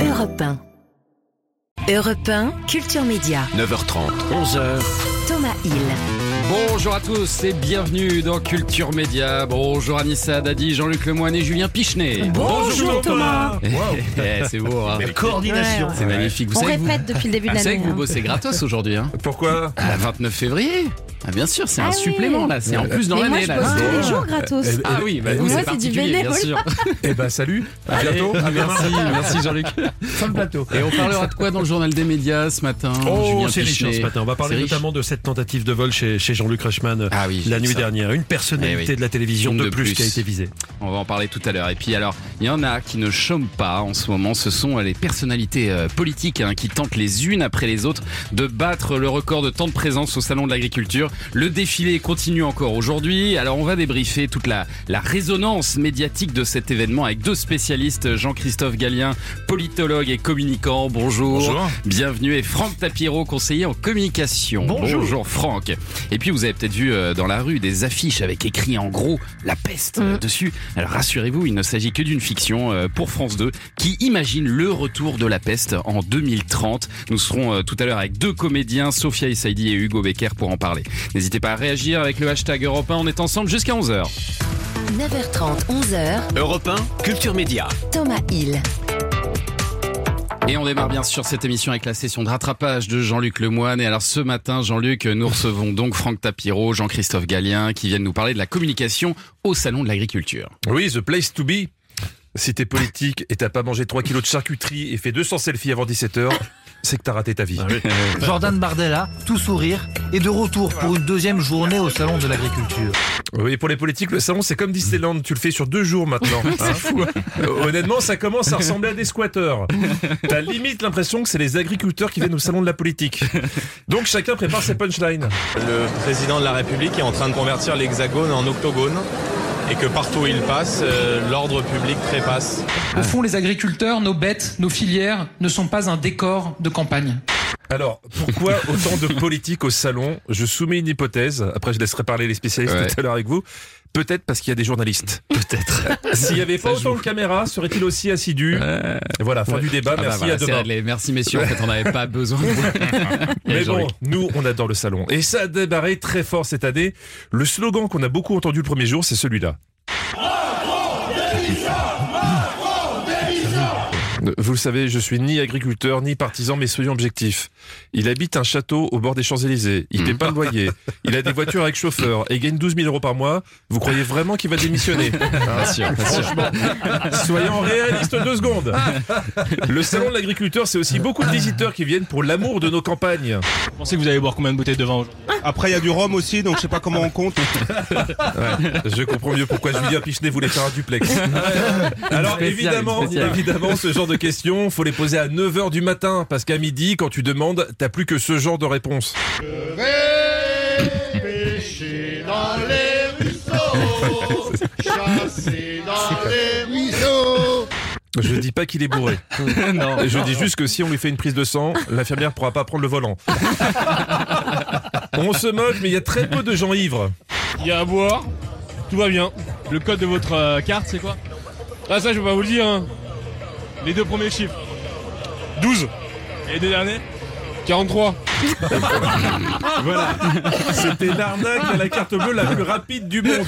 Europe 1. Europe 1, Culture Média. 9h30, 11h. Thomas Hill. Bonjour à tous et bienvenue dans Culture Média. Bonjour Anissa Dadi, Jean-Luc Lemoyne et Julien Pichenet. Bonjour Thomas. Eh, c'est beau, hein. Coordination. c'est magnifique. Vous On savez que vous- répète depuis le début de vous savez l'année. que vous hein. bossez gratos aujourd'hui, hein Pourquoi? Ah, 29 février Ah bien sûr, c'est Ah un oui. supplément là, c'est en plus dans moi, l'année je là. tous les Ah. jours gratos. Eh, Ah oui, bah, vous Moi, c'est c'est du particulier bien sûr. Eh ben salut, à bientôt. À demain. merci, merci Jean-Luc. Fin plateau. Et on parlera de quoi dans le journal des médias ce matin Oh, c'est riche hein, ce matin. On va parler notamment de cette tentative de vol chez, chez Jean-Luc Reichmann euh, Ah oui, la nuit ça. dernière. Une personnalité Eh oui. de la télévision de, de plus, plus. qui a été visée. On va en parler tout à l'heure. Et puis alors, il y en a qui ne chôment pas en ce moment. Ce sont les personnalités euh, politiques hein, qui tentent les unes après les autres de battre le record de temps de présence au Salon de l'Agriculture. Le défilé continue encore aujourd'hui. Alors on va débriefer toute la, la résonance médiatique de cet événement avec deux spécialistes. Jean-Christophe Gallien, politologue et communicant. Bonjour. Bonjour. Bienvenue. Et Franck Tapiro, conseiller en communication. Bonjour. Franck. Et puis vous avez peut-être vu euh, dans la rue des affiches avec écrit en gros la peste euh, dessus. Alors rassurez-vous, il ne s'agit que d'une fiction euh, pour France 2 qui imagine le retour de la peste en 2030. Nous serons tout à l'heure avec deux comédiens, Sophia Essaidi et Hugo Becker pour en parler. N'hésitez pas à réagir avec le hashtag Europe 1. On est ensemble jusqu'à 11h. 9h30, 11h. Europe 1, Culture Média. Thomas Hill. Et on démarre bien sûr cette émission avec la session de rattrapage de Jean-Luc Lemoine. Et alors ce matin, Jean-Luc, nous recevons donc Franck Tapiro, Jean-Christophe Gallien qui viennent nous parler de la communication au Salon de l'Agriculture. Oui, the place to be. Si t'es politique et t'as pas mangé 3 kilos de charcuterie et fait 200 selfies avant 17h, c'est que t'as raté ta vie. Jordan Bardella, tout sourire, est de retour pour une deuxième journée au Salon de l'Agriculture. Oui, pour les politiques, le salon, c'est comme Disneyland. Tu le fais sur deux jours maintenant. hein. Euh, Honnêtement, ça commence à ressembler à des squatteurs. T'as limite l'impression que c'est les agriculteurs qui viennent au salon de la politique. Donc chacun prépare ses punchlines. Le président de la République est en train de convertir l'hexagone en octogone et que partout où il passe, euh, l'ordre public trépasse. Au fond, les agriculteurs, nos bêtes, nos filières ne sont pas un décor de campagne. Alors, pourquoi autant de politique au salon? Je soumets une hypothèse. Après, je laisserai parler les spécialistes Ouais. tout à l'heure avec vous. Peut-être parce qu'il y a des journalistes. Peut-être. S'il y avait pas autant de caméras, serait-il aussi assidu? Voilà, fin du débat. Ah bah Merci, voilà, à demain. réglé. Merci messieurs, en fait on n'avait pas besoin de vous. Mais bon, nous, on adore le salon. Et ça a débarré très fort cette année. Le slogan qu'on a beaucoup entendu le premier jour, c'est celui-là. Vous le savez, je suis ni agriculteur ni partisan, mais soyons objectifs. Il habite un château au bord des Champs-Élysées. Il paie pas le loyer. Il a des voitures avec chauffeur et gagne 12 000 euros par mois. Vous croyez vraiment qu'il va démissionner? Bien sûr, sûr. Soyons réalistes deux secondes. Le salon de l'agriculteur, c'est aussi beaucoup de visiteurs qui viennent pour l'amour de nos campagnes. Vous pensez que vous allez boire combien de bouteilles de vin aujourd'hui? Après, il y a du rhum aussi, donc je sais pas comment on compte. Ouais, je comprends mieux pourquoi Julien Pichenet voulait faire un duplex. Alors Spécial, évidemment, évidemment, ce genre de questions, faut les poser à 9h du matin, parce qu'à midi, quand tu demandes, t'as plus que ce genre de réponse. Pêcher dans les ruisseaux, chasser dans les ruisseaux. Je dis pas qu'il est bourré. non, Je dis juste que si on lui fait une prise de sang, l'infirmière pourra pas prendre le volant. On se moque, mais il y a très peu de gens ivres. Il y a à boire, tout va bien. Le code de votre euh, carte, c'est quoi? Ah, ça, je vais pas vous le dire. hein. Les deux premiers chiffres 12. Et les deux derniers? 43. Voilà. C'était l'arnaque à la carte bleue la plus rapide du monde.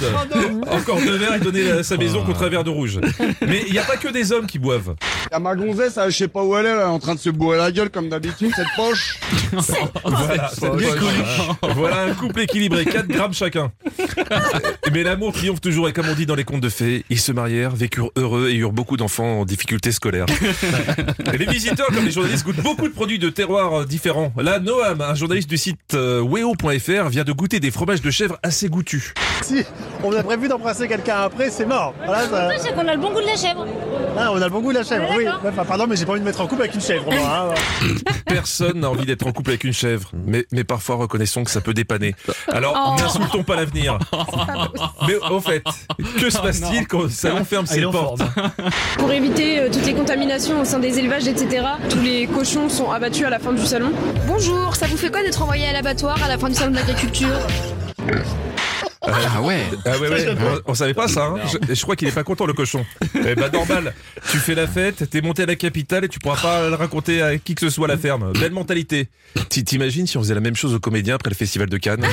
Encore deux verres, il donnait la- sa maison contre un verre de rouge. Mais il n'y a pas que des hommes qui boivent. Y'a ma gonzesse, je sais pas où elle est, là, en train de se bourrer la gueule comme d'habitude, cette poche. Voilà. Voilà un couple équilibré, 4 grammes chacun. Mais l'amour triomphe toujours et comme on dit dans les contes de fées, ils se marièrent, vécurent heureux et eurent beaucoup d'enfants en difficulté scolaire. Les visiteurs comme les journalistes goûtent beaucoup de produits de terroirs différents. Là, Noam, un journaliste du site euh, weo.fr, vient de goûter des fromages de chèvre assez goûtus. Si on a prévu d'embrasser quelqu'un après, c'est mort. Voilà, ça- C'est qu'on a le bon goût de la chèvre. Ah, on a le bon goût de la chèvre, oui. Enfin, pardon, mais j'ai pas envie de mettre en couple avec une chèvre. moi, hein. Personne n'a envie d'être en couple avec une chèvre, mais, mais parfois reconnaissons que ça peut dépanner. Alors, Oh. n'insultons pas l'avenir. Mais au fait, que se passe-t-il quand le salon ferme Ah, ses portes Pour éviter euh, toutes les contaminations au sein des élevages, etc., tous les cochons sont abattus à la fin du salon. Bonjour, ça vous fait quoi d'être envoyé à l'abattoir à la fin du salon de l'agriculture Ah ouais. Ah ouais, ouais. On, on savait pas ça. Hein. Je, je crois qu'il est pas content le cochon. Eh bah normal. Tu fais la fête, t'es monté à la capitale et tu pourras pas le raconter à qui que ce soit à la ferme. Belle mentalité. Ti- T'imagines si on faisait la même chose aux comédiens après le festival de Cannes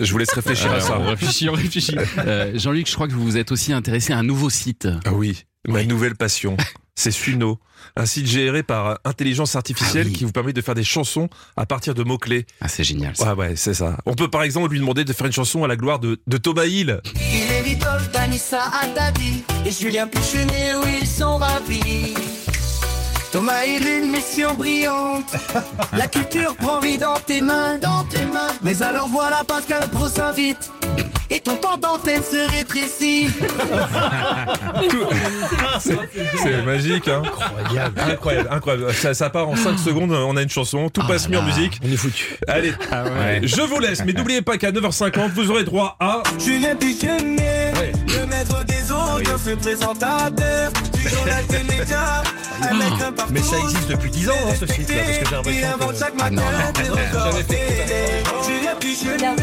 Je vous laisse réfléchir à ça. on réfléchit, on réfléchit. Euh, Jean-Luc, je crois que vous vous êtes aussi intéressé à un nouveau site. Ah oui, ma nouvelle passion. C'est Suno, un site géré par intelligence artificielle Ah oui. qui vous permet de faire des chansons à partir de mots-clés. Ah, c'est génial. ça. Ouais, ouais, c'est ça. On peut par exemple lui demander de faire une chanson à la gloire de, de Thomas Hill. Il est Vitol, Danissa, Atadi et Julien Pichenet, où ils sont ravis. Thomas, il a une mission brillante. La culture prend vie dans tes mains, dans tes mains. Mais alors voilà Pascal Pro s'invite. Et ton temps d'antenne se rétrécit. C'est magique, hein Incroyable. Incroyable, incroyable. Ça, ça part en 5 secondes, on a une chanson, tout passe mieux en musique. On est foutu. Allez, je vous laisse, mais n'oubliez pas qu'à 9h50, vous aurez droit à... Julien Pichenet, le maître des autres, ce présentateur. Du journal partout. Mais ça existe depuis 10 ans, hein, ce site là, parce que j'ai l'impression que. records télé. Julien Pichenet,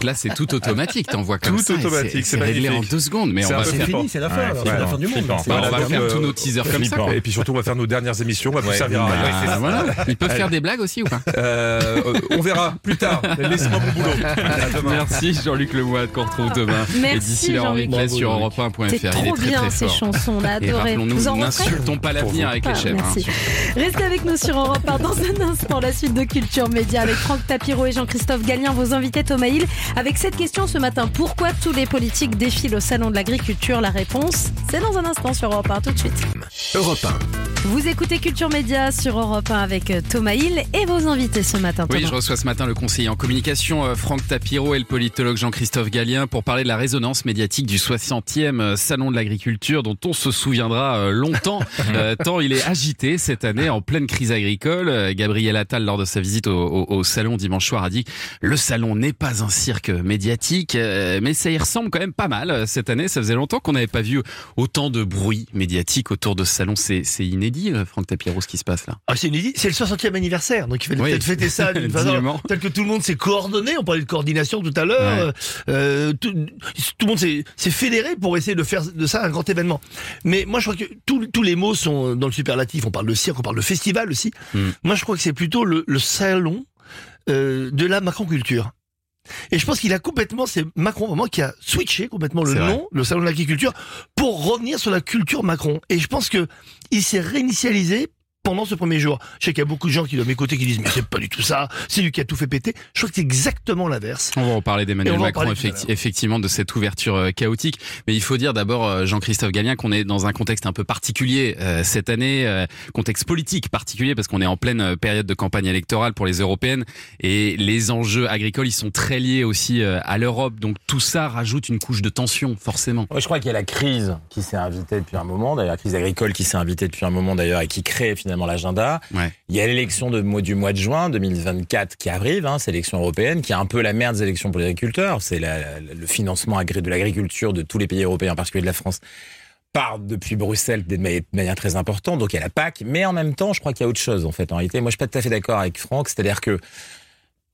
Donc là, c'est tout automatique. T'envoies comme Tout ça. et automatique, c'est- réglé en deux secondes. Mais C'est on va faire. fini, c'est la fin, alors, c'est la fin du monde. Bah, on va faire tous euh, nos teasers comme ça. Et puis surtout, on va faire nos dernières émissions, on va plus servir à rien. Ah, voilà. Ils peuvent faire des blagues aussi ou pas Euh, on verra plus tard. Laissez-moi mon boulot. Merci Jean-Luc Lemoyne qu'on retrouve demain. Merci, Et d'ici là, replay Bravo, sur Jean-Luc. europe1.fr. C'est Il est trop très bien très ces chansons, on a Et adoré. Vous en n'insultons pas l'avenir avec les chefs. hein. merci. Restez avec nous sur Europe 1 dans un instant, la suite de Culture Média avec Franck Tapiro et Jean-Christophe Gallien, vos invités Thomas Hill. Avec cette question ce matin, pourquoi tous les politiques défilent au Salon de l'Agriculture? La réponse, c'est dans un instant sur Europe 1, tout de suite. Europe 1. Vous écoutez Culture Média sur Europe 1 avec euh, Thomas Hill et vos invités ce matin. Oui, je reçois ce matin le conseiller en communication euh, Franck Tapiro et le politologue Jean-Christophe Gallien pour parler de la résonance médiatique du 60e euh, Salon de l'agriculture dont on se souviendra longtemps euh, tant il est agité cette année en pleine crise agricole. Gabriel Attal, lors de sa visite au, au- au salon dimanche soir, a dit le salon n'est pas un cirque médiatique, mais ça y ressemble quand même pas mal cette année. Ça faisait longtemps qu'on n'avait pas vu autant de bruit médiatique autour de ce salon. C'est c'est inédit, euh, Franck Tapiro, ce qui se passe là? Ah, c'est inédit, c'est le 60e anniversaire, donc il fallait Oui. peut-être fêter ça d'une façon telle que tout le monde s'est coordonné. On parlait de coordination tout à l'heure. Euh, tout, tout le monde s'est fédéré pour essayer de faire de ça un grand événement. Mais moi, je crois que tous tous les mots sont dans le superlatif. On parle de cirque, on parle de festival aussi. Mm. Moi, je crois que c'est plutôt le, le salon euh, de la macron-culture. Et je pense qu'il a complètement, c'est Macron vraiment qui a switché complètement le vrai. nom, le salon de l'agriculture, pour revenir sur la culture Macron. Et je pense que il s'est réinitialisé pendant ce premier jour. Je sais qu'il y a beaucoup de gens qui doivent m'écouter qui disent mais c'est pas du tout ça, c'est lui qui a tout fait péter. Je crois que c'est exactement l'inverse. On va en parler d'Emmanuel Macron, parler effecti- effectivement, de cette ouverture euh, chaotique. Mais il faut dire d'abord, euh, Jean-Christophe Gallien, qu'on est dans un contexte un peu particulier euh, cette année, euh, contexte politique particulier, parce qu'on est en pleine période de campagne électorale pour les européennes, et les enjeux agricoles, ils sont très liés aussi euh, à l'Europe. Donc tout ça rajoute une couche de tension, forcément. Ouais, je crois qu'il y a la crise qui s'est invitée depuis un moment, d'ailleurs la crise agricole qui s'est invitée depuis un moment d'ailleurs et qui crée finalement l'agenda. Ouais. Il y a l'élection du mois de juin 2024 qui arrive, hein, c'est l'élection européenne, qui est un peu la merde des élections pour les agriculteurs. C'est le financement de l'agriculture de tous les pays européens, en particulier de la France part depuis Bruxelles de ma- de manière très importante, donc il y a la PAC, mais en même temps, je crois qu'il y a autre chose en fait. En réalité, moi je suis pas tout à fait d'accord avec Franck, c'est-à-dire que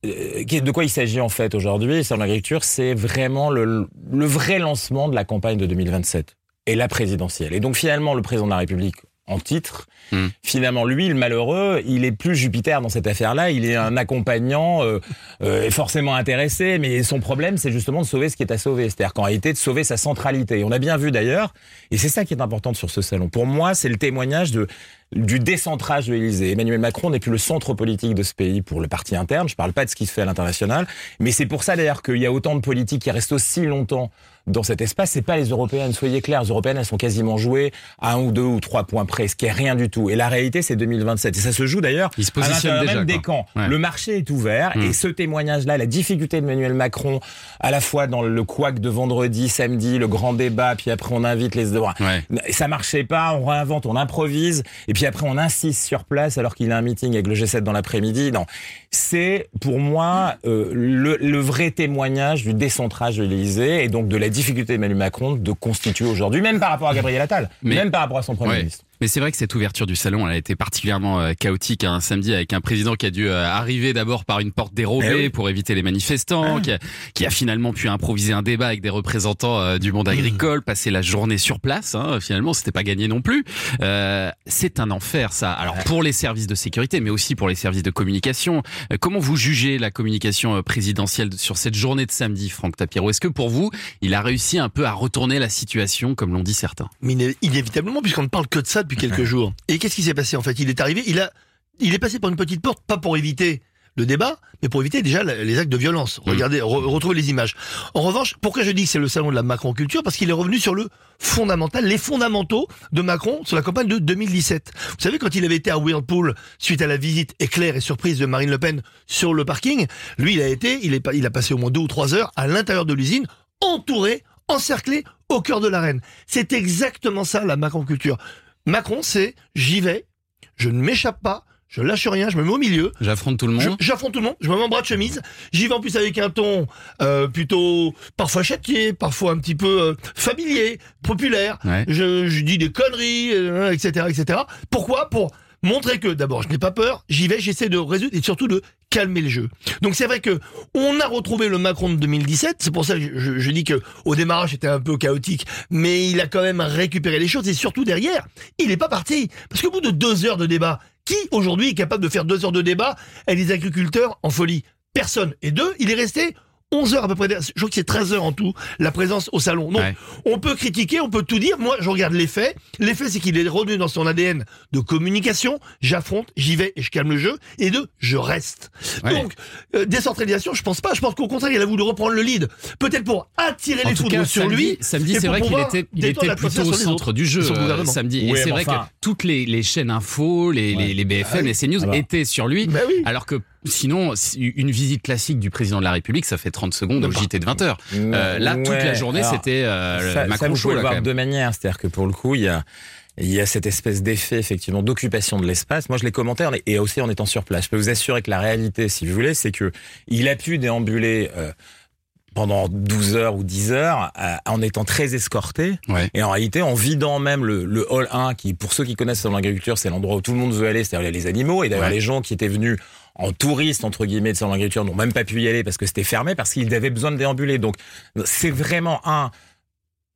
euh, de quoi il s'agit en fait aujourd'hui sur l'agriculture, c'est vraiment le, le vrai lancement de la campagne de 2027 et la présidentielle. Et donc finalement, le président de la République en titre, Mm. finalement lui, le malheureux, il est plus Jupiter dans cette affaire-là. Il est un accompagnant euh, euh, forcément intéressé, mais son problème, c'est justement de sauver ce qui est à sauver. C'est-à-dire qu'en réalité, de sauver sa centralité. On a bien vu d'ailleurs, et c'est ça qui est important sur ce salon. Pour moi, c'est le témoignage de du décentrage de l'Élysée. Emmanuel Macron n'est plus le centre politique de ce pays pour le parti interne. Je parle pas de ce qui se fait à l'international, mais c'est pour ça d'ailleurs qu'il y a autant de politiques qui restent aussi longtemps dans cet espace. C'est pas les européennes. Soyez clairs, les européennes, elles sont quasiment jouées à un ou deux ou trois points près, ce qui est rien du tout. Et la réalité, c'est 2027. Et ça se joue d'ailleurs à l'intérieur même des quoi. camps. Ouais. Le marché est ouvert Mm. et ce témoignage-là, la difficulté d'Emmanuel Macron, à la fois dans le couac de vendredi, samedi, le grand débat, puis après on invite les Ouais. ça marchait pas, on réinvente, on improvise, et puis après on insiste sur place alors qu'il a un meeting avec le G7 dans l'après-midi. Non, c'est pour moi euh, le, le vrai témoignage du décentrage de l'Élysée et donc de la difficulté d'Emmanuel Macron de constituer aujourd'hui, même par rapport à Gabriel Attal, Mais- même par rapport à son premier Ouais. ministre. Mais c'est vrai que cette ouverture du salon, elle a été particulièrement euh, chaotique un samedi avec un président qui a dû euh, arriver d'abord par une porte dérobée Eh oui. pour éviter les manifestants, qui, a, qui a finalement pu improviser un débat avec des représentants euh, du monde agricole, passer la journée sur place. Hein, finalement, c'était pas gagné non plus. Euh, c'est un enfer, ça. Alors pour les services de sécurité, mais aussi pour les services de communication. Comment vous jugez la communication présidentielle sur cette journée de samedi, Franck Tapiro? Est-ce que pour vous, il a réussi un peu à retourner la situation, comme l'ont dit certains? Mais iné- inévitablement, puisqu'on ne parle que de ça depuis quelques jours. Et qu'est-ce qui s'est passé en fait? Il est arrivé, il a, il est passé par une petite porte, pas pour éviter le débat, mais pour éviter déjà les actes de violence. Regardez, re- retrouvez les images. En revanche, pourquoi je dis que c'est le salon de la Macron culture Parce qu'il est revenu sur le fondamental, les fondamentaux de Macron sur la campagne de 2017. Vous savez, quand il avait été à Whirlpool suite à la visite éclair et surprise de Marine Le Pen sur le parking, lui, il a été, il, est, il a passé au moins deux ou trois heures à l'intérieur de l'usine, entouré, encerclé au cœur de l'arène. C'est exactement ça la Macron culture. Macron, c'est j'y vais, je ne m'échappe pas, je lâche rien, je me mets au milieu. J'affronte tout le monde. J'affronte tout le monde, je me mets en bras de chemise. J'y vais en plus avec un ton euh, plutôt parfois châtié, parfois un petit peu euh, familier, populaire. Ouais. Je, je dis des conneries, euh, etc., etc. Pourquoi? Pour montrer que d'abord je n'ai pas peur, j'y vais, j'essaie de résoudre et surtout de calmer le jeu. Donc c'est vrai que on a retrouvé le Macron de 2017. C'est pour ça que je, je- dis que au démarrage c'était un peu chaotique, mais il a quand même récupéré les choses et surtout derrière, il n'est pas parti parce qu'au bout de deux heures de débat, qui aujourd'hui est capable de faire deux heures de débat avec des agriculteurs en folie? Personne. Et deux, il est resté 11 heures à peu près, je crois que c'est 13 heures en tout, la présence au salon. Donc, Ouais. on peut critiquer, on peut tout dire. Moi, je regarde les faits. Les faits, c'est qu'il est revenu dans son ADN de communication. J'affronte, j'y vais et je calme le jeu. Et deux, je reste. Ouais. Donc, euh, décentralisation, je pense pas. Je pense qu'au contraire, il a voulu reprendre le lead. Peut-être pour attirer En les tout foudres cas, sur samedi, lui. samedi c'est vrai qu'il était, il était plutôt au centre du jeu euh, samedi. Oui, et c'est vrai enfin- que toutes les, les chaînes info, les, les, les BFM, les CNews Alors. étaient sur lui. Bah oui. Alors que sinon, si- une visite classique du président de la République, ça fait 30 secondes au pas. JT de 20h. Euh, là, toute la journée, c'était euh, ça, Macron ça, vous pouvez là, le voir de deux manières. C'est-à-dire que pour le coup, il y a, il y a cette espèce d'effet effectivement d'occupation de l'espace. Moi, je l'ai commenté en- et aussi en étant sur place. Je peux vous assurer que la réalité, si vous voulez, c'est que il a pu déambuler. euh, pendant 12 heures ou 10 heures, euh, en étant très escorté, Ouais. et en réalité en vidant même le, le hall 1, qui pour ceux qui connaissent dans l'agriculture, c'est l'endroit où tout le monde veut aller, c'est-à-dire les animaux, et d'ailleurs Ouais. les gens qui étaient venus en touriste entre guillemets de salon d'agriculture n'ont même pas pu y aller parce que c'était fermé, parce qu'ils avaient besoin de déambuler. Donc c'est vraiment un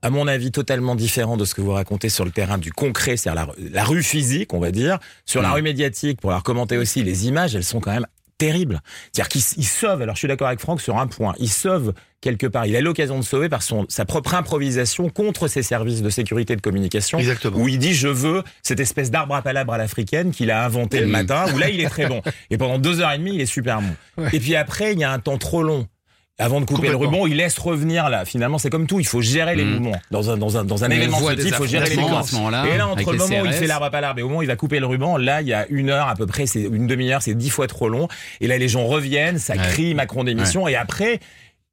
à mon avis, totalement différent de ce que vous racontez sur le terrain du concret, c'est-à-dire la, la rue physique, on va dire. Sur la Mm. rue médiatique, pour leur commenter aussi, les images, elles sont quand même terribles. C'est-à-dire qu'il il sauve, alors je suis d'accord avec Franck sur un point, il sauve quelque part, il a l'occasion de sauver par son, sa propre improvisation contre ses services de sécurité et de communication, Exactement. où il dit je veux cette espèce d'arbre à palabre à l'africaine qu'il a inventé le matin, où là il est très bon. Et pendant deux heures et demie, il est super bon. Et puis après, il y a un temps trop long. Avant de couper le ruban, il laisse revenir là. Finalement, c'est comme tout. Il faut gérer les Mm. mouvements. Dans un, dans un, dans un événement de il faut gérer les mouvements. Et là, entre le moment où il fait l'arbre à palabre et au moment où il va couper le ruban, là, il y a une heure à peu près, c'est une demi-heure, c'est dix fois trop long. Et là, les gens reviennent, ça crie Macron démission. Et après,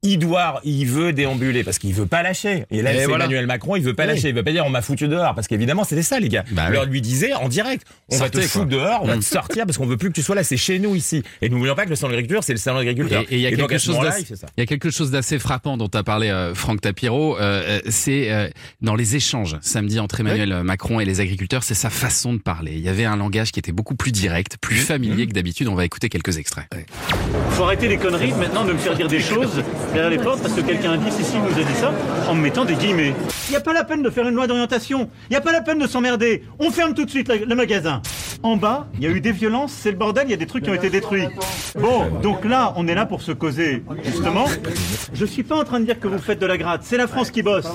il doit, il veut déambuler parce qu'il veut pas lâcher. Et là, Et c'est voilà. Emmanuel Macron, il veut pas Oui. lâcher. Il veut pas dire on m'a foutu dehors parce qu'évidemment, c'était ça, les gars. Bah il leur oui. lui disait en direct, on va te foutre dehors, on va te sortir parce qu'on veut plus que tu sois là. C'est chez nous ici. Et n'oublions pas que le salon de l'agriculture, c'est le salon de l'agriculture. Et et il y a quelque chose d'assez- il fait ça. il y a quelque chose d'assez frappant dont a parlé euh, Franck Tapiro, euh, euh, c'est euh, dans les échanges samedi entre Emmanuel Macron et les agriculteurs, c'est sa façon de parler. Il y avait un langage qui était beaucoup plus direct, plus familier que d'habitude. On va écouter quelques extraits. Faut arrêter les conneries maintenant de me faire dire des choses derrière les portes parce que quelqu'un a dit Cécile nous a dit ça en me mettant des guillemets. Il n'y a pas la peine de faire une loi d'orientation. Il n'y a pas la peine de s'emmerder. On ferme tout de suite le magasin. En bas, il y a eu des violences, c'est le bordel, il y a des trucs qui ont été détruits. Bon, donc là, on est là pour se causer, justement. Je suis pas en train de dire que vous faites de la gratte, c'est la France qui bosse.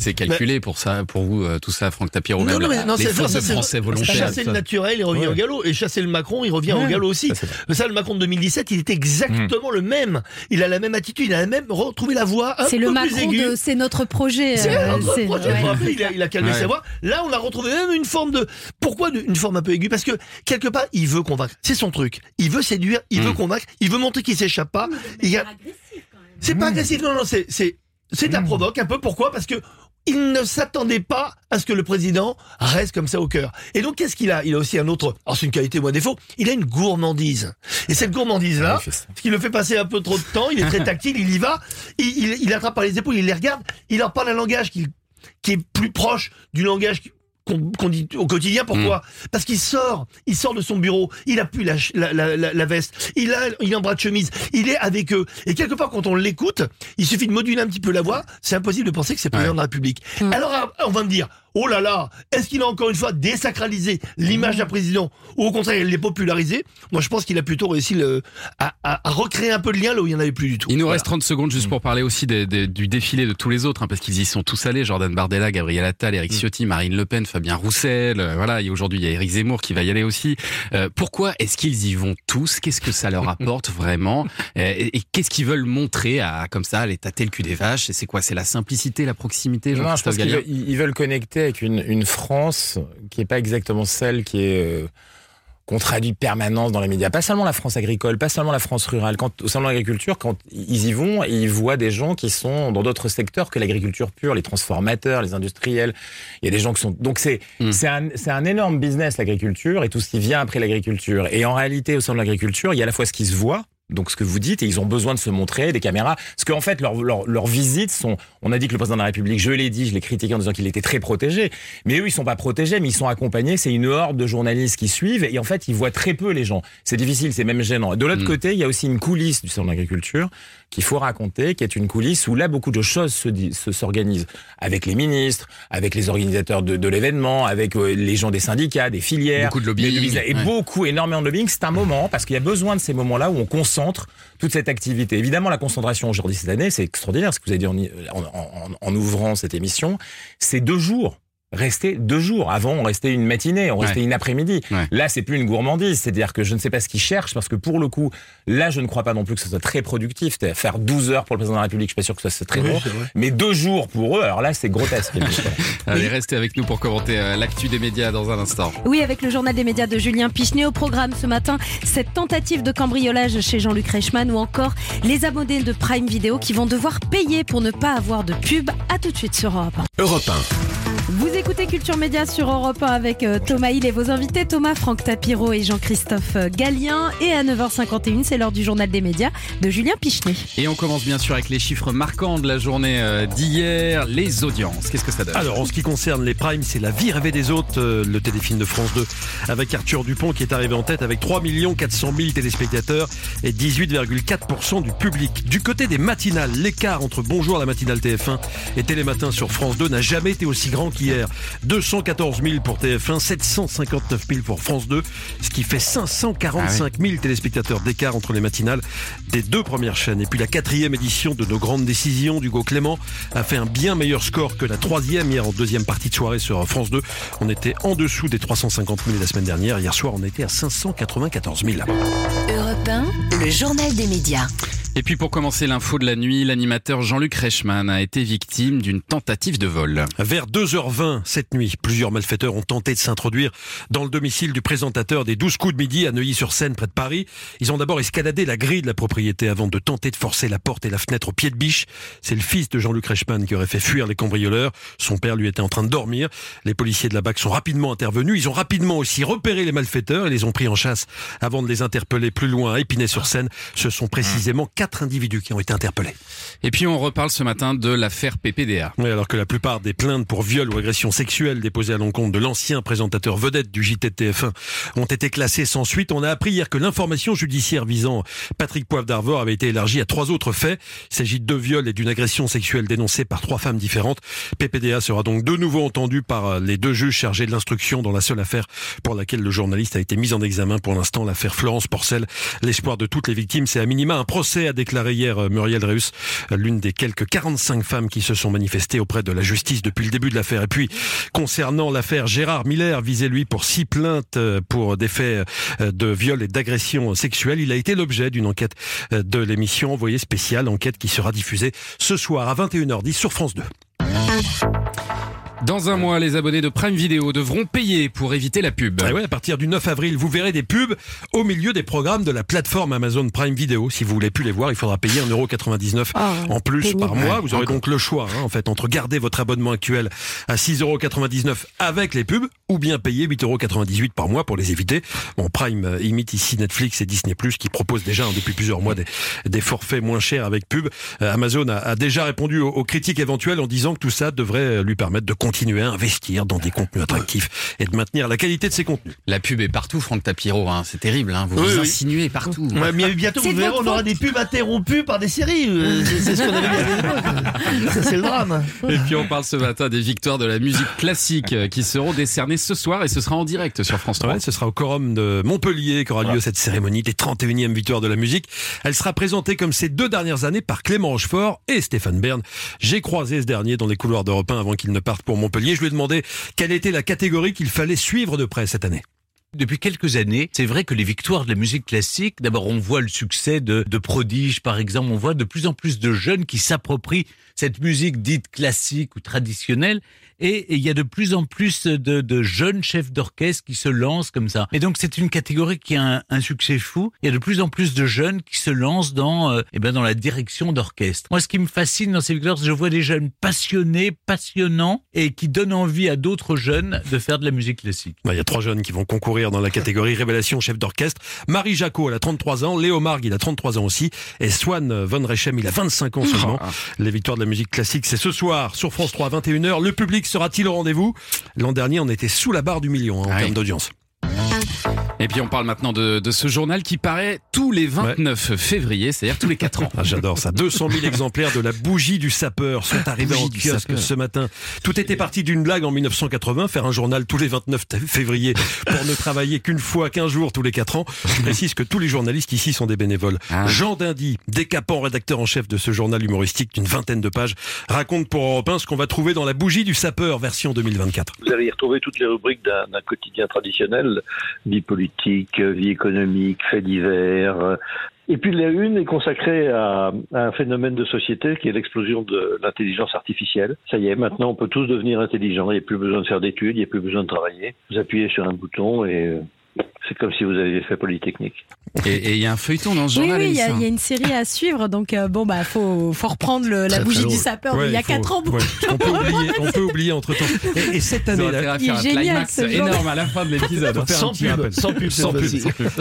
C'est calculé pour ça, pour vous, euh, tout ça, Franck Tapiro. Non, non, mais non, les ça, français volontaires. Chasser le naturel, il revient Ouais. au galop. Et chasser le Macron, il revient au galop aussi. ça. Mais ça, le Macron de 2017, il est exactement le même. Il a la même attitude, il a même retrouvé la voix C'est le Macron de c'est notre projet. C'est euh, c'est- projet. ouais. Il, a, il a calmé Ouais. sa voix. Là, on a retrouvé même une forme de. Pourquoi une forme un peu aiguë? Parce que quelque part, il veut convaincre. C'est son truc. Il veut séduire, il veut Mm. convaincre, il veut montrer qu'il s'échappe pas. Il y a- C'est pas agressif. Non, non, c'est c'est c'est de la provoque un peu. Pourquoi? Parce que il ne s'attendait pas à ce que le président reste comme ça au cœur. Et donc, qu'est-ce qu'il a? Il a aussi un autre. Alors, c'est une qualité ou un défaut. Il a une gourmandise. Et cette gourmandise-là, ce qui le fait passer un peu trop de temps, il est très tactile, il y va, il, il, il attrape par les épaules, il les regarde, il leur parle un langage qui, qui est plus proche du langage qu'on dit au quotidien. Pourquoi Mm. Parce qu'il sort, il sort de son bureau, il a plus la, ch- la, la, la- la veste, il a, il est en bras de chemise, il est avec eux. Et quelque part, quand on l'écoute, il suffit de moduler un petit peu la voix. C'est impossible de penser que c'est le président de la République. Alors, ah, on va me dire, oh là là, est-ce qu'il a encore une fois désacralisé l'image d'un président ou au contraire, il l'est popularisé? Moi, je pense qu'il a plutôt réussi le, à, à- à recréer un peu de lien là où il n'y en avait plus du tout. Il nous Voilà. reste 30 secondes juste pour parler aussi des- des- du défilé de tous les autres, hein, parce qu'ils y sont tous allés. Jordan Bardella, Gabriel Attal, Eric Ciotti, Marine Le Pen, Fabien Roussel. euh, voilà, et aujourd'hui il y a Eric Zemmour qui va y aller aussi. Euh, pourquoi est-ce qu'ils y vont tous? Qu'est-ce que ça leur apporte vraiment? Euh, Et, et qu'est-ce qu'ils veulent montrer à comme ça, les tâter le cul des vaches? Et c'est quoi? C'est la simplicité, la proximité? Non, je Jean-Christophe pense qu'ils Gallien veulent, ils avec une, une France qui est pas exactement celle qui est euh, qu'on traduit permanence dans les médias. Pas seulement la France agricole, pas seulement la France rurale. Quand, au sein de l'agriculture, quand ils y vont, ils voient des gens qui sont dans d'autres secteurs que l'agriculture pure, les transformateurs, les industriels. Il y a des gens qui sont. Donc c'est c'est un c'est un énorme business l'agriculture et tout ce qui vient après l'agriculture. Et en réalité, au sein de l'agriculture, il y a à la fois ce qui se voit. Donc ce que vous dites, et ils ont besoin de se montrer, des caméras. Parce qu'en fait, leurs leurs leurs visites sont... On a dit que le président de la République, je l'ai dit, je l'ai critiqué en disant qu'il était très protégé. Mais eux, ils sont pas protégés, mais ils sont accompagnés. C'est une horde de journalistes qui suivent. Et en fait, ils voient très peu les gens. C'est difficile, c'est même gênant. Et de l'autre côté, il y a aussi une coulisse du salon de l'agriculture qu'il faut raconter, qui est une coulisse où là, beaucoup de choses se s'organisent. Avec les ministres, avec les organisateurs de, de l'événement, avec euh, les gens des syndicats, des filières. Beaucoup de lobbying, Et ouais. beaucoup, énormément de lobbying. C'est un moment, parce qu'il y a besoin de ces moments-là où on concentre toute cette activité. Évidemment, la concentration aujourd'hui cette année, c'est extraordinaire. Ce que vous avez dit en, ouvrant cette émission, c'est deux jours. Rester deux jours. Avant, on restait une matinée, on restait Ouais. une après-midi. Ouais. Là, c'est plus une gourmandise. C'est-à-dire que je ne sais pas ce qu'ils cherchent, parce que pour le coup, là, je ne crois pas non plus que ce soit très productif. C'est-à-dire faire 12 heures pour le président de la République, je suis pas sûr que ce soit très Oui, bon. Mais deux jours pour eux, alors là, c'est grotesque. Allez, restez avec nous pour commenter euh, l'actu des médias dans un instant. Oui, avec le journal des médias de Julien Pichenet au programme ce matin, cette tentative de cambriolage chez Jean-Luc Reichmann ou encore les abonnés de Prime Video qui vont devoir payer pour ne pas avoir de pub. À tout de suite sur Europe 1. Europe Vous écoutez Culture Média sur Europe 1 avec euh, Thomas Hill et vos invités Thomas, Franck Tapiro et Jean-Christophe euh, Gallien. Et à 9h51, c'est l'heure du journal des médias de Julien Pichenet. Et on commence bien sûr avec les chiffres marquants de la journée euh, d'hier, les audiences. Qu'est-ce que ça donne? Alors, en ce qui concerne les primes, c'est La vie rêvée des autres, le téléfilm de France 2, avec Arthur Dupont qui est arrivé en tête avec 3 400 000 téléspectateurs et 18,4% du public. Du côté des matinales, l'écart entre Bonjour la matinale TF1 et Télématin sur France 2 n'a jamais été aussi grand qu'hier. 214 000 pour TF1, 759 000 pour France 2, ce qui fait 545 000 téléspectateurs d'écart entre les matinales des deux premières chaînes. Et puis la quatrième édition de nos grandes décisions d'Hugo Clément a fait un bien meilleur score que la troisième hier en deuxième partie de soirée sur France 2. On était en dessous des 350 000 la semaine dernière. Hier soir, on était à 594 000. Europe 1, le journal des médias. Et puis pour commencer l'info de la nuit, l'animateur Jean-Luc Reichmann a été victime d'une tentative de vol. Vers 2h20 cette nuit, plusieurs malfaiteurs ont tenté de s'introduire dans le domicile du présentateur des 12 coups de midi à Neuilly-sur-Seine près de Paris. Ils ont d'abord escaladé la grille de la propriété avant de tenter de forcer la porte et la fenêtre au pied de biche. C'est le fils de Jean-Luc Reichmann qui aurait fait fuir les cambrioleurs. Son père lui était en train de dormir. Les policiers de la BAC sont rapidement intervenus. Ils ont rapidement aussi repéré les malfaiteurs et les ont pris en chasse avant de les interpeller plus loin à Épinay-sur-Seine. Ce sont précisément quatre individus qui ont été interpellés. Et puis on reparle ce matin de l'affaire PPDA. Oui, alors que la plupart des plaintes pour viol ou agression sexuelle déposées à l'encontre de l'ancien présentateur vedette du JT de TF1 ont été classées sans suite, on a appris hier que l'information judiciaire visant Patrick Poivre d'Arvor avait été élargie à trois autres faits. Il s'agit de deux viols et d'une agression sexuelle dénoncée par trois femmes différentes. PPDA sera donc de nouveau entendu par les deux juges chargés de l'instruction dans la seule affaire pour laquelle le journaliste a été mis en examen pour l'instant, l'affaire Florence Porcel. L'espoir de toutes les victimes, c'est à minima un procès, a déclaré hier euh, Muriel Reus, l'une des quelques 45 femmes qui se sont manifestées auprès de la justice depuis le début de l'affaire. Et puis, concernant l'affaire Gérard Miller, visé lui pour six plaintes euh, pour des faits euh, de viol et d'agression sexuelle, il a été l'objet d'une enquête de l'émission Envoyé spécial, enquête qui sera diffusée ce soir à 21h10 sur France 2. Dans un mois, les abonnés de Prime Video devront payer pour éviter la pub. Ah ouais, à partir du 9 avril, vous verrez des pubs au milieu des programmes de la plateforme Amazon Prime Video. Si vous voulez plus les voir, il faudra payer 1,99€ en plus pénible. par mois. Ouais, Vous aurez encore. donc le choix, hein, en fait, entre garder votre abonnement actuel à 6,99€ avec les pubs ou bien payer 8,98€ par mois pour les éviter. Bon, Prime euh, imite ici Netflix et Disney+, qui proposent déjà hein, depuis plusieurs mois des, des forfaits moins chers avec pub. Euh, Amazon a, a déjà répondu aux, aux critiques éventuelles en disant que tout ça devrait euh, lui permettre de continuer à investir dans des contenus attractifs et de maintenir la qualité de ces contenus. La pub est partout, Franck Tapiro. Hein. C'est terrible. Hein. Vous Oui, vous oui. insinuez partout. Ouais, mais bientôt, vous verrez, on aura des pubs interrompues par des séries. Euh, C'est c'est ce qu'on avait dit à l'époque. Ça, c'est le drame. Et puis on parle ce matin des victoires de la musique classique euh, qui seront décernées ce soir et ce sera en direct sur France 3. Ouais, ce sera au Quorum de Montpellier qu'aura lieu cette cérémonie des 31e victoires de la musique. Elle sera présentée comme ces deux dernières années par Clément Rochefort et Stéphane Bern. J'ai croisé ce dernier dans les couloirs d'Europe 1 avant qu'il ne parte pour Montpellier. Je lui ai demandé quelle était la catégorie qu'il fallait suivre de près cette année. Depuis quelques années, c'est vrai que les victoires de la musique classique, d'abord on voit le succès de, de prodiges par exemple, on voit de plus en plus de jeunes qui s'approprient cette musique dite classique ou traditionnelle et il y a de plus en plus de, de jeunes chefs d'orchestre qui se lancent comme ça. Et donc c'est une catégorie qui a un, un succès fou. Il y a de plus en plus de jeunes qui se lancent dans, euh, eh ben dans la direction d'orchestre. Moi, ce qui me fascine dans ces victoires, c'est que je vois des jeunes passionnés, passionnants et qui donnent envie à d'autres jeunes de faire de la musique classique. Bah, Il y a trois jeunes qui vont concourir dans la catégorie révélation chef d'orchestre. Marie Jacot, elle a 33 ans. Léo Marg, il a 33 ans aussi. Et Swan Von Rechem, il a 25 ans seulement. Les victoires de la musique classique, c'est ce soir sur France 3 à 21h. Le public sera-t-il au rendez-vous? L'an dernier, on était sous la barre du million hein, en termes d'audience. Et puis on parle maintenant de, de ce journal qui paraît tous les 29 février, c'est-à-dire tous les 4 ans. Ah, J'adore ça. 200 000 exemplaires de la bougie du sapeur sont arrivés en kiosque sapeur. ce matin. Tout était parti d'une blague en 1980, faire un journal tous les 29 t- février pour ne travailler qu'une fois 15 jours tous les 4 ans. Je précise que tous les journalistes ici sont des bénévoles. Jean Dindy, décapant rédacteur en chef de ce journal humoristique d'une vingtaine de pages, raconte pour Europe 1 ce qu'on va trouver dans la bougie du sapeur version 2024. Vous allez y retrouver toutes les rubriques d'un d'un quotidien traditionnel, vie politique, euh, vie économique, faits divers. euh. Et puis la une est consacrée à, à un phénomène de société qui est l'explosion de l'intelligence artificielle. Ça y est, maintenant on peut tous devenir intelligents, il n'y a plus besoin de faire d'études, il n'y a plus besoin de travailler. Vous appuyez sur un bouton et euh, c'est comme si vous aviez fait Polytechnique. Et et il y a un feuilleton dans ce Oui, journal. oui, il y, il y a une série à suivre, donc euh, bon, bah, faut, faut reprendre le- la Très, bougie très du drôle. sapeur Ouais, d'il y a il faut- 4 ans. ouais, on peut oublier, on peut oublier entre temps. Et, et cette Ils année, ont intérêt à faire un climax énorme à la fin de l'épisode. Sans petit pub, sans pub, Sans pub.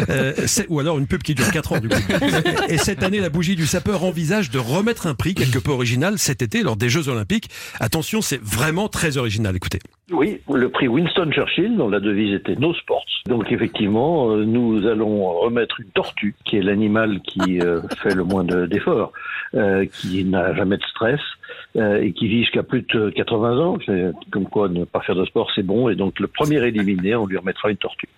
Euh, ou alors une pub qui dure 4 ans du coup. Et cette année, la bougie du sapeur envisage de remettre un prix quelque peu original cet été lors des Jeux Olympiques. Attention, c'est vraiment très original. Écoutez. Oui, le prix Winston Churchill, dont la devise était No Sports. Donc effectivement, euh, nous allons remettre une tortue, qui est l'animal qui euh, fait le moins de- d'efforts, euh, qui n'a jamais de stress et qui vit jusqu'à plus de 80 ans. Comme quoi, ne pas faire de sport, c'est bon. Et donc le premier éliminé, on lui remettra une tortue.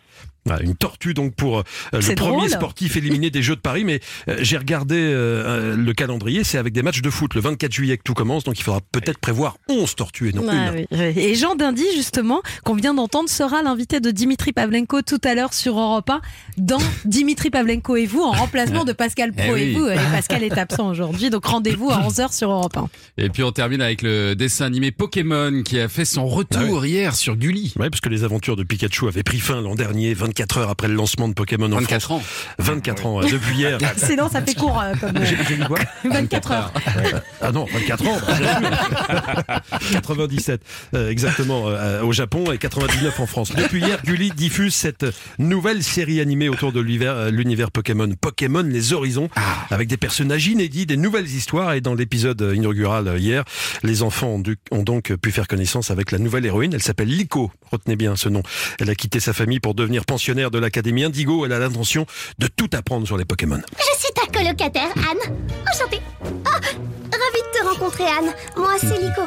Une tortue donc pour euh, le premier drôle. sportif éliminé des Jeux de Paris. Mais euh, j'ai regardé euh, le calendrier, c'est avec des matchs de foot le 24 juillet que tout commence, donc il faudra peut-être prévoir 11 tortues et non Ah une. oui, oui. Et Jean Dindy, justement, qu'on vient d'entendre, sera l'invité de Dimitri Pavlenko tout à l'heure sur Europe 1 dans Dimitri Pavlenko et vous, en remplacement de Pascal Pro Eh et oui. vous. Et Pascal est absent aujourd'hui, donc rendez-vous à 11h sur Europe 1. Et puis on termine avec le dessin animé Pokémon qui a fait son retour hier sur Gulli. Oui, parce que les aventures de Pikachu avaient pris fin l'an dernier, 24 heures après le lancement de Pokémon en 24 France. ans. 24 ans, euh, depuis hier. Sinon, ça fait court euh, comme. J'ai dit quoi 24 heures. Ah non, 24 ans. bah, j'ai vu. 97 euh, exactement euh, au Japon et 99 en France. Depuis hier, Gulli diffuse cette nouvelle série animée autour de l'univers euh, l'univers Pokémon, Pokémon les Horizons, avec des personnages inédits, des nouvelles histoires. Et dans l'épisode inaugural euh, hier, les enfants ont, dû- ont donc pu faire connaissance avec la nouvelle héroïne. Elle s'appelle Liko. Retenez bien ce nom. Elle a quitté sa famille pour devenir pensionnaire de l'Académie Indigo. Elle a l'intention de tout apprendre sur les Pokémon. Je suis ta colocataire, Anne. Enchantée. Oh, ravie de te rencontrer, Anne. Moi, c'est Lico.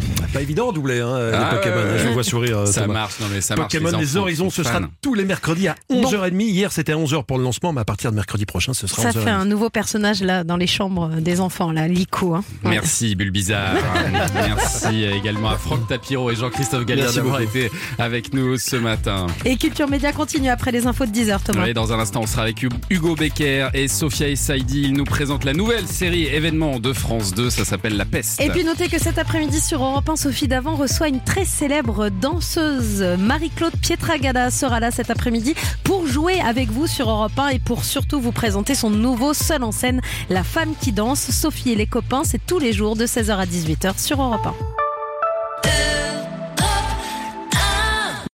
Pas évident, doublé, hein, Ah, les Pokémon. ouais, ouais. Je vous vois sourire. euh, Ça Thomas. marche, non mais ça marche. Pokémon les, Horizons, ce sera tous les mercredis à 11h30. Hier, c'était à 11h pour le lancement, mais à partir de mercredi prochain, ce sera Ça 11h30. fait un nouveau personnage là dans les chambres des enfants, là, Lico. Hein. Ouais. Merci Bulbizarre. Merci également à Franck Tapiro et Jean-Christophe Galliard d'avoir été avec nous ce matin. Et Culture Média continue après les infos de 10h, Thomas. Dans un instant, on sera avec Hugo Becker et Sophia Essaidi. Ils nous présentent la nouvelle série événement de France 2. Ça s'appelle La Peste. Et puis notez que cet après-midi sur Europe 1, Sophie Davant reçoit une très célèbre danseuse. Marie-Claude Pietragada sera là cet après-midi pour jouer avec vous sur Europe 1 et pour surtout vous présenter son nouveau seul en scène, La femme qui danse. Sophie et les copains, c'est tous les jours de 16h à 18h sur Europe 1.